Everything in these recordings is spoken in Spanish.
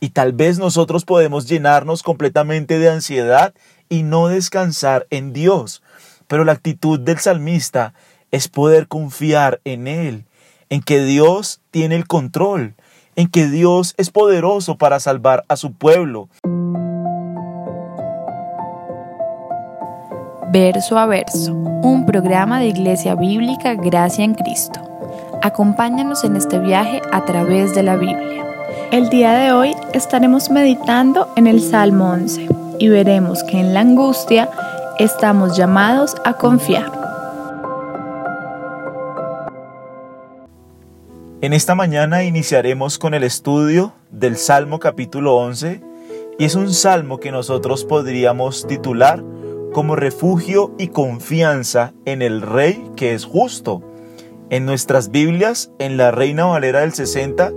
Y tal vez nosotros podemos llenarnos completamente de ansiedad y no descansar en Dios. Pero la actitud del salmista es poder confiar en Él, en que Dios tiene el control, en que Dios es poderoso para salvar a su pueblo. Verso a verso, un programa de Iglesia Bíblica Gracia en Cristo. Acompáñanos en este viaje a través de la Biblia. El día de hoy estaremos meditando en el Salmo 11 y veremos que en la angustia estamos llamados a confiar. En esta mañana iniciaremos con el estudio del Salmo capítulo 11 y es un salmo que nosotros podríamos titular como refugio y confianza en el Rey que es justo. En nuestras Biblias, en la Reina Valera del 60,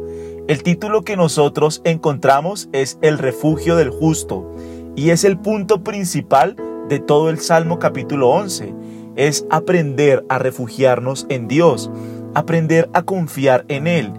el título que nosotros encontramos es El refugio del justo y es el punto principal de todo el Salmo capítulo 11. Es aprender a refugiarnos en Dios aprender a confiar en Él.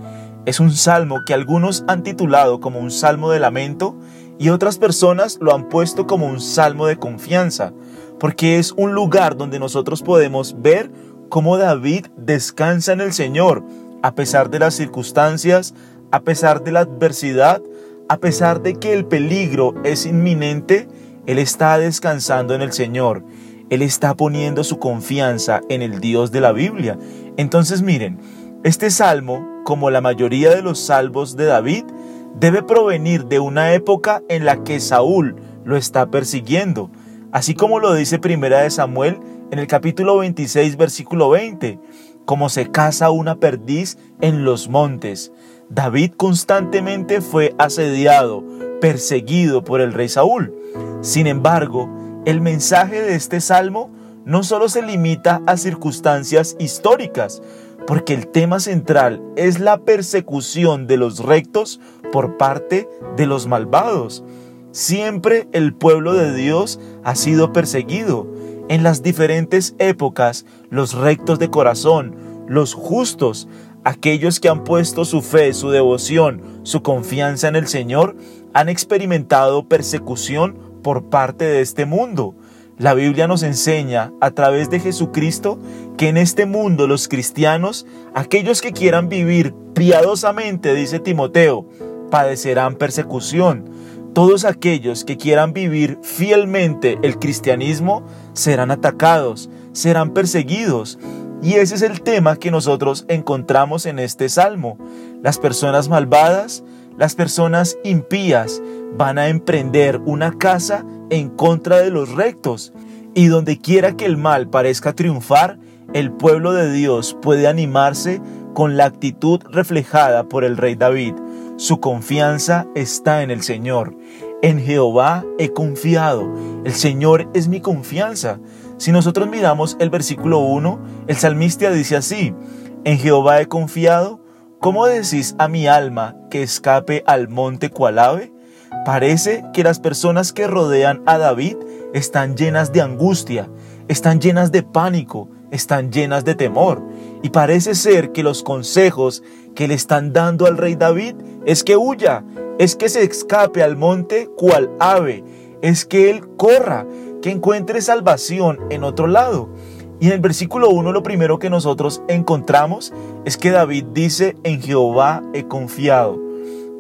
Es un salmo que algunos han titulado como un salmo de lamento y otras personas lo han puesto como un salmo de confianza, porque es un lugar donde nosotros podemos ver cómo David descansa en el Señor, a pesar de las circunstancias, a pesar de la adversidad, a pesar de que el peligro es inminente, Él está descansando en el Señor. Él está poniendo su confianza en el Dios de la Biblia. Entonces miren, este salmo, como la mayoría de los salvos de David, debe provenir de una época en la que Saúl lo está persiguiendo, así como lo dice Primera de Samuel en el capítulo 26 versículo 20, como se caza una perdiz en los montes. David constantemente fue asediado, perseguido por el rey Saúl. Sin embargo, el mensaje de este salmo no solo se limita a circunstancias históricas, porque el tema central es la persecución de los rectos por parte de los malvados. Siempre el pueblo de Dios ha sido perseguido. En las diferentes épocas, los rectos de corazón, los justos, aquellos que han puesto su fe, su devoción, su confianza en el Señor, han experimentado persecución por parte de este mundo. La Biblia nos enseña a través de Jesucristo que en este mundo los cristianos, aquellos que quieran vivir piadosamente, dice Timoteo, padecerán persecución. Todos aquellos que quieran vivir fielmente el cristianismo serán atacados, serán perseguidos. Y ese es el tema que nosotros encontramos en este salmo. Las personas malvadas, las personas impías van a emprender una casa en contra de los rectos. Y donde quiera que el mal parezca triunfar, el pueblo de Dios puede animarse con la actitud reflejada por el rey David. Su confianza está en el Señor. En Jehová he confiado. El Señor es mi confianza. Si nosotros miramos el versículo 1, el salmista dice así, en Jehová he confiado, ¿cómo decís a mi alma que escape al monte cual ave? Parece que las personas que rodean a David están llenas de angustia, están llenas de pánico, están llenas de temor. Y parece ser que los consejos que le están dando al rey David es que huya, es que se escape al monte cual ave, es que él corra, que encuentre salvación en otro lado. Y en el versículo 1 lo primero que nosotros encontramos es que David dice, en Jehová he confiado.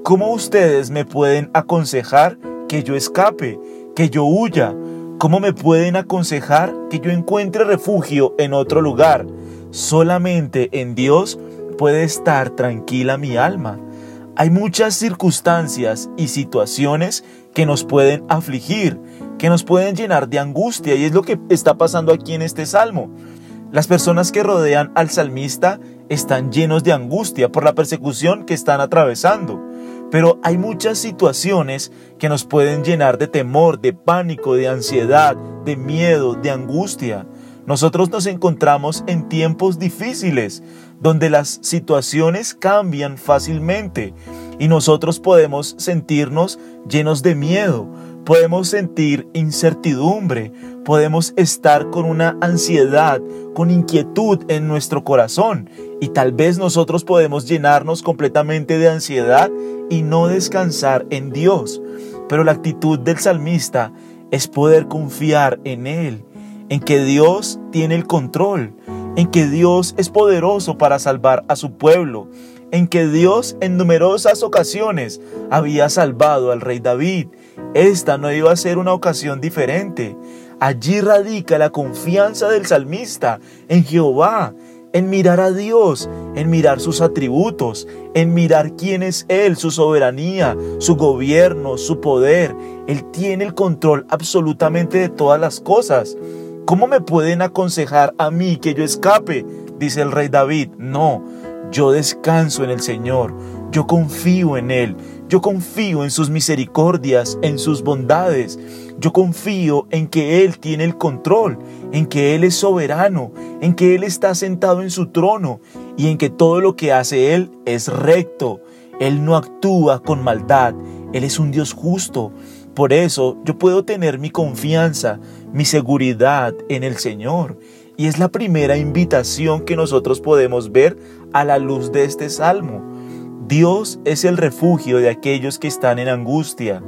¿Cómo ustedes me pueden aconsejar que yo escape, que yo huya? ¿Cómo me pueden aconsejar que yo encuentre refugio en otro lugar? Solamente en Dios puede estar tranquila mi alma. Hay muchas circunstancias y situaciones que nos pueden afligir, que nos pueden llenar de angustia y es lo que está pasando aquí en este salmo. Las personas que rodean al salmista están llenos de angustia por la persecución que están atravesando. Pero hay muchas situaciones que nos pueden llenar de temor, de pánico, de ansiedad, de miedo, de angustia. Nosotros nos encontramos en tiempos difíciles, donde las situaciones cambian fácilmente y nosotros podemos sentirnos llenos de miedo, podemos sentir incertidumbre, podemos estar con una ansiedad, con inquietud en nuestro corazón Y tal vez nosotros podemos llenarnos completamente de ansiedad y no descansar en Dios. Pero la actitud del salmista es poder confiar en Él, en que Dios tiene el control, en que Dios es poderoso para salvar a su pueblo, en que Dios en numerosas ocasiones había salvado al rey David. Esta no iba a ser una ocasión diferente. Allí radica la confianza del salmista en Jehová, en mirar a Dios, en mirar sus atributos, en mirar quién es Él, su soberanía, su gobierno, su poder. Él tiene el control absolutamente de todas las cosas. ¿Cómo me pueden aconsejar a mí que yo escape? Dice el rey David. No, yo descanso en el Señor, yo confío en Él, yo confío en sus misericordias, en sus bondades. Yo confío en que Él tiene el control, en que Él es soberano, en que Él está sentado en su trono y en que todo lo que hace Él es recto. Él no actúa con maldad, Él es un Dios justo. Por eso yo puedo tener mi confianza, mi seguridad en el Señor. Y es la primera invitación que nosotros podemos ver a la luz de este salmo. Dios es el refugio de aquellos que están en angustia.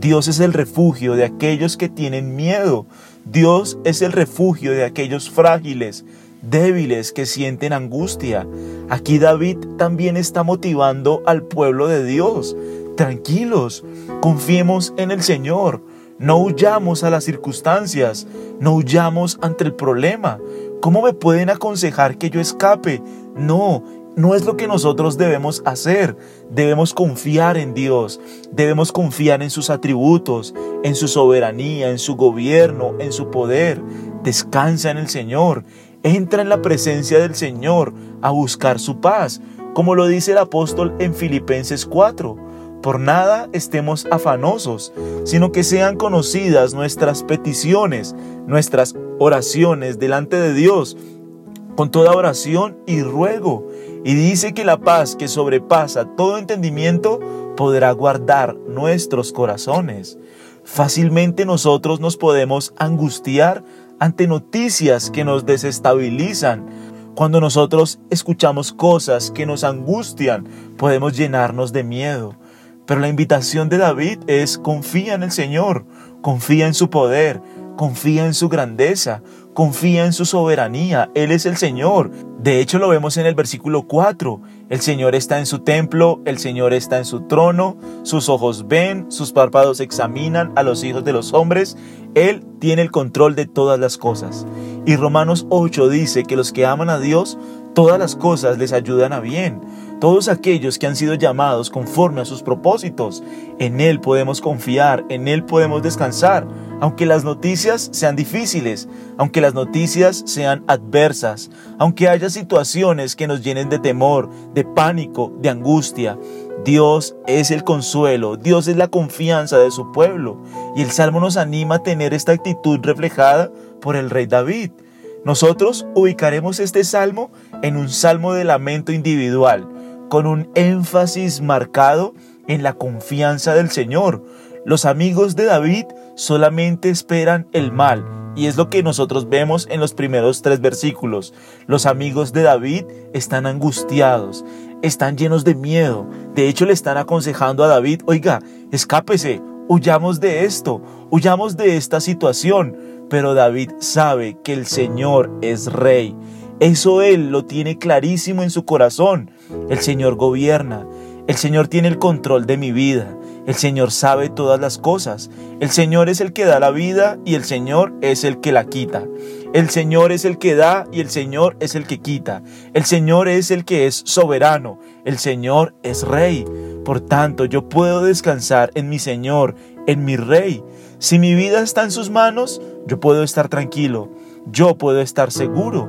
Dios es el refugio de aquellos que tienen miedo. Dios es el refugio de aquellos frágiles, débiles que sienten angustia. Aquí David también está motivando al pueblo de Dios. Tranquilos, confiemos en el Señor. No huyamos a las circunstancias, no huyamos ante el problema. ¿Cómo me pueden aconsejar que yo escape? No, no es lo que nosotros debemos hacer. Debemos confiar en Dios, debemos confiar en sus atributos, en su soberanía, en su gobierno, en su poder. Descansa en el Señor, entra en la presencia del Señor a buscar su paz, como lo dice el apóstol en Filipenses 4. Por nada estemos afanosos, sino que sean conocidas nuestras peticiones, nuestras oraciones delante de Dios, con toda oración y ruego y dice que la paz que sobrepasa todo entendimiento podrá guardar nuestros corazones. Fácilmente nosotros nos podemos angustiar ante noticias que nos desestabilizan. Cuando nosotros escuchamos cosas que nos angustian, podemos llenarnos de miedo. Pero la invitación de David es confía en el Señor, confía en su poder, confía en su grandeza, confía en su soberanía, Él es el Señor. De hecho lo vemos en el versículo 4, el Señor está en su templo, el Señor está en su trono, sus ojos ven, sus párpados examinan a los hijos de los hombres, Él tiene el control de todas las cosas. Y Romanos 8 dice que los que aman a Dios, todas las cosas les ayudan a bien todos aquellos que han sido llamados conforme a sus propósitos. En Él podemos confiar, en Él podemos descansar, aunque las noticias sean difíciles, aunque las noticias sean adversas, aunque haya situaciones que nos llenen de temor, de pánico, de angustia. Dios es el consuelo, Dios es la confianza de su pueblo. Y el Salmo nos anima a tener esta actitud reflejada por el rey David. Nosotros ubicaremos este salmo en un salmo de lamento individual, con un énfasis marcado en la confianza del Señor. Los amigos de David solamente esperan el mal, y es lo que nosotros vemos en los primeros tres versículos. Los amigos de David están angustiados, están llenos de miedo. De hecho, le están aconsejando a David, oiga, escápese, huyamos de esto, huyamos de esta situación. Pero David sabe que el Señor es rey eso Él lo tiene clarísimo en su corazón. El Señor gobierna. El Señor tiene el control de mi vida. El Señor sabe todas las cosas. El Señor es el que da la vida y el Señor es el que la quita. El Señor es el que da y el Señor es el que quita. El Señor es el que es soberano. El Señor es rey. Por tanto, yo puedo descansar en mi Señor, en mi rey. Si mi vida está en sus manos, yo puedo estar tranquilo. Yo puedo estar seguro.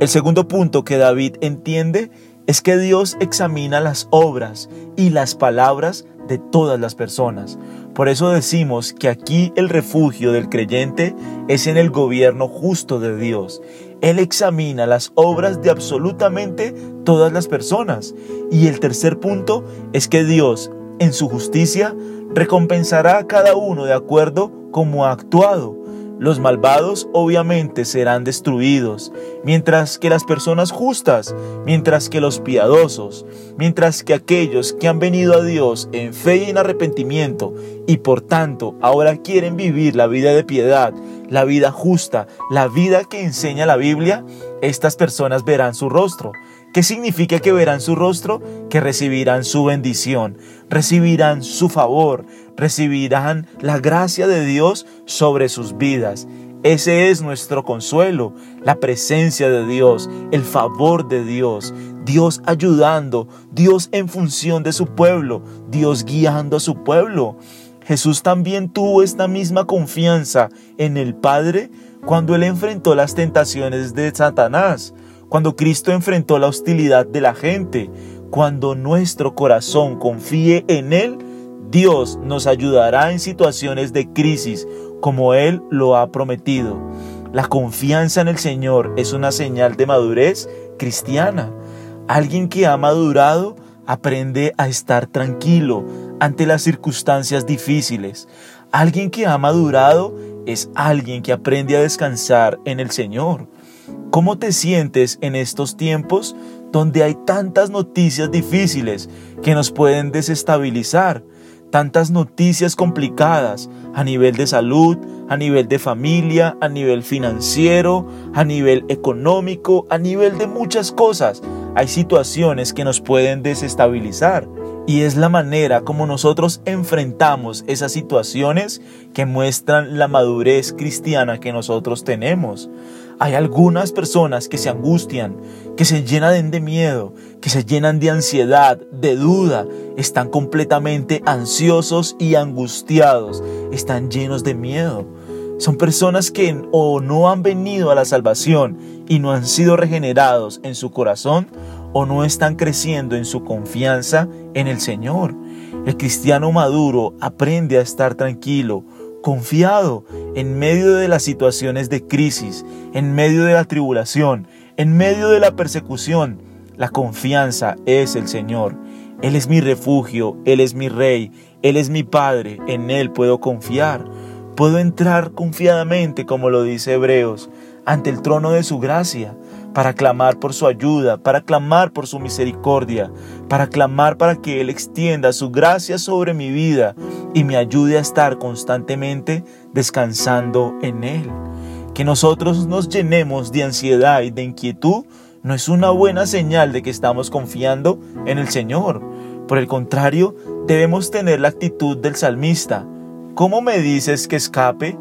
El segundo punto que David entiende es que Dios examina las obras y las palabras de todas las personas. Por eso decimos que aquí el refugio del creyente es en el gobierno justo de Dios. Él examina las obras de absolutamente todas las personas. Y el tercer punto es que Dios, en su justicia, recompensará a cada uno de acuerdo como ha actuado. Los malvados obviamente serán destruidos, mientras que las personas justas, mientras que los piadosos, mientras que aquellos que han venido a Dios en fe y en arrepentimiento y por tanto ahora quieren vivir la vida de piedad, la vida justa, la vida que enseña la Biblia, estas personas verán su rostro. ¿Qué significa que verán su rostro? Que recibirán su bendición, recibirán su favor, recibirán la gracia de Dios sobre sus vidas. Ese es nuestro consuelo, la presencia de Dios, el favor de Dios, Dios ayudando, Dios en función de su pueblo, Dios guiando a su pueblo. Jesús también tuvo esta misma confianza en el Padre cuando él enfrentó las tentaciones de Satanás cuando Cristo enfrentó la hostilidad de la gente, cuando nuestro corazón confíe en Él, Dios nos ayudará en situaciones de crisis como Él lo ha prometido. La confianza en el Señor es una señal de madurez cristiana. Alguien que ha madurado aprende a estar tranquilo ante las circunstancias difíciles. Alguien que ha madurado es alguien que aprende a descansar en el Señor. ¿Cómo te sientes en estos tiempos donde hay tantas noticias difíciles que nos pueden desestabilizar? Tantas noticias complicadas a nivel de salud, a nivel de familia, a nivel financiero, a nivel económico, a nivel de muchas cosas. Hay situaciones que nos pueden desestabilizar. Y es la manera como nosotros enfrentamos esas situaciones que muestran la madurez cristiana que nosotros tenemos. Hay algunas personas que se angustian, que se llenan de miedo, que se llenan de ansiedad, de duda, están completamente ansiosos y angustiados, están llenos de miedo. Son personas que o no han venido a la salvación y no han sido regenerados en su corazón o no están creciendo en su confianza en el Señor. El cristiano maduro aprende a estar tranquilo, confiado en medio de las situaciones de crisis, en medio de la tribulación, en medio de la persecución. La confianza es el Señor. Él es mi refugio, Él es mi rey, Él es mi Padre, en Él puedo confiar. Puedo entrar confiadamente, como lo dice Hebreos, ante el trono de su gracia, para clamar por su ayuda, para clamar por su misericordia, para clamar para que Él extienda su gracia sobre mi vida y me ayude a estar constantemente descansando en Él. Que nosotros nos llenemos de ansiedad y de inquietud no es una buena señal de que estamos confiando en el Señor. Por el contrario, debemos tener la actitud del salmista. ¿Cómo me dices que escape?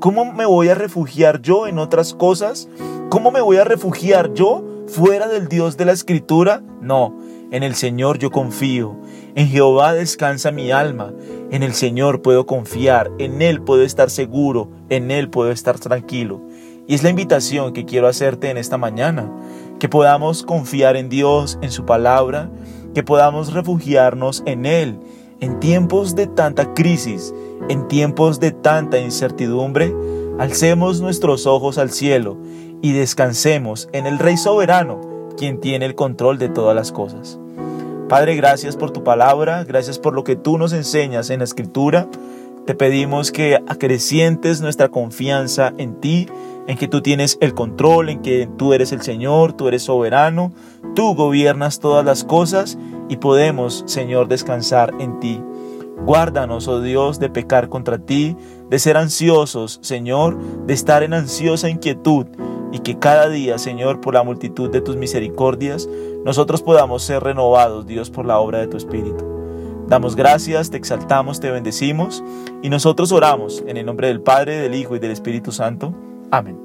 ¿Cómo me voy a refugiar yo en otras cosas? ¿Cómo me voy a refugiar yo fuera del Dios de la Escritura? No, en el Señor yo confío. En Jehová descansa mi alma. En el Señor puedo confiar. En Él puedo estar seguro. En Él puedo estar tranquilo. Y es la invitación que quiero hacerte en esta mañana. Que podamos confiar en Dios, en su palabra. Que podamos refugiarnos en Él. En tiempos de tanta crisis, en tiempos de tanta incertidumbre, alcemos nuestros ojos al cielo y descansemos en el Rey soberano, quien tiene el control de todas las cosas. Padre, gracias por tu palabra, gracias por lo que tú nos enseñas en la escritura. Te pedimos que acrecientes nuestra confianza en ti, en que tú tienes el control, en que tú eres el Señor, tú eres soberano, tú gobiernas todas las cosas y podemos, Señor, descansar en ti. Guárdanos, oh Dios, de pecar contra ti, de ser ansiosos, Señor, de estar en ansiosa inquietud, y que cada día, Señor, por la multitud de tus misericordias, nosotros podamos ser renovados, Dios, por la obra de tu Espíritu. Damos gracias, te exaltamos, te bendecimos y nosotros oramos en el nombre del Padre, del Hijo y del Espíritu Santo. Amén.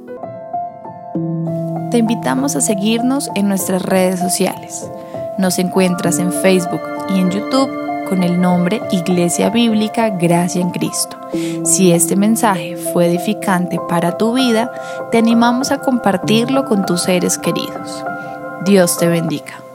Te invitamos a seguirnos en nuestras redes sociales. Nos encuentras en Facebook y en YouTube con el nombre Iglesia Bíblica Gracia en Cristo. Si este mensaje fue edificante para tu vida, te animamos a compartirlo con tus seres queridos. Dios te bendiga.